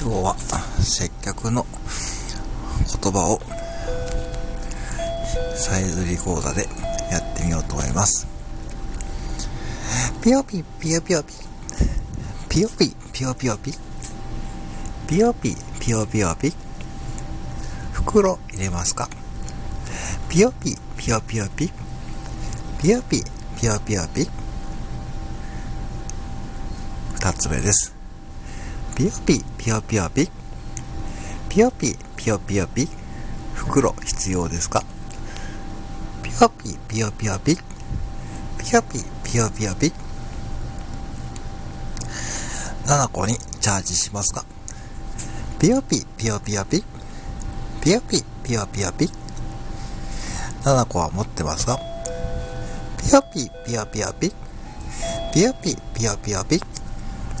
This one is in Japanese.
今日は接客の言葉をサイズリコーダーでやってみようと思います。ピヨピピヨピヨピピヨピピヨピヨピピヨピピヨピヨピ袋入れますか？ピヨピピヨピヨピピヨピピヨピヨピ二つ目です。ピヨピピヨピヨピ。ピヨピピヨピヨピ。袋必要ですか？ピヨピピヨピヨピ。ピヨピピヨピヨピ。7個にチャージしますか？ピヨピピヨピヨピ。ピヨピピヨピヨピ。7個は持ってますか？ピヨピピヨピヨピ。ピヨピピヨピヨピ。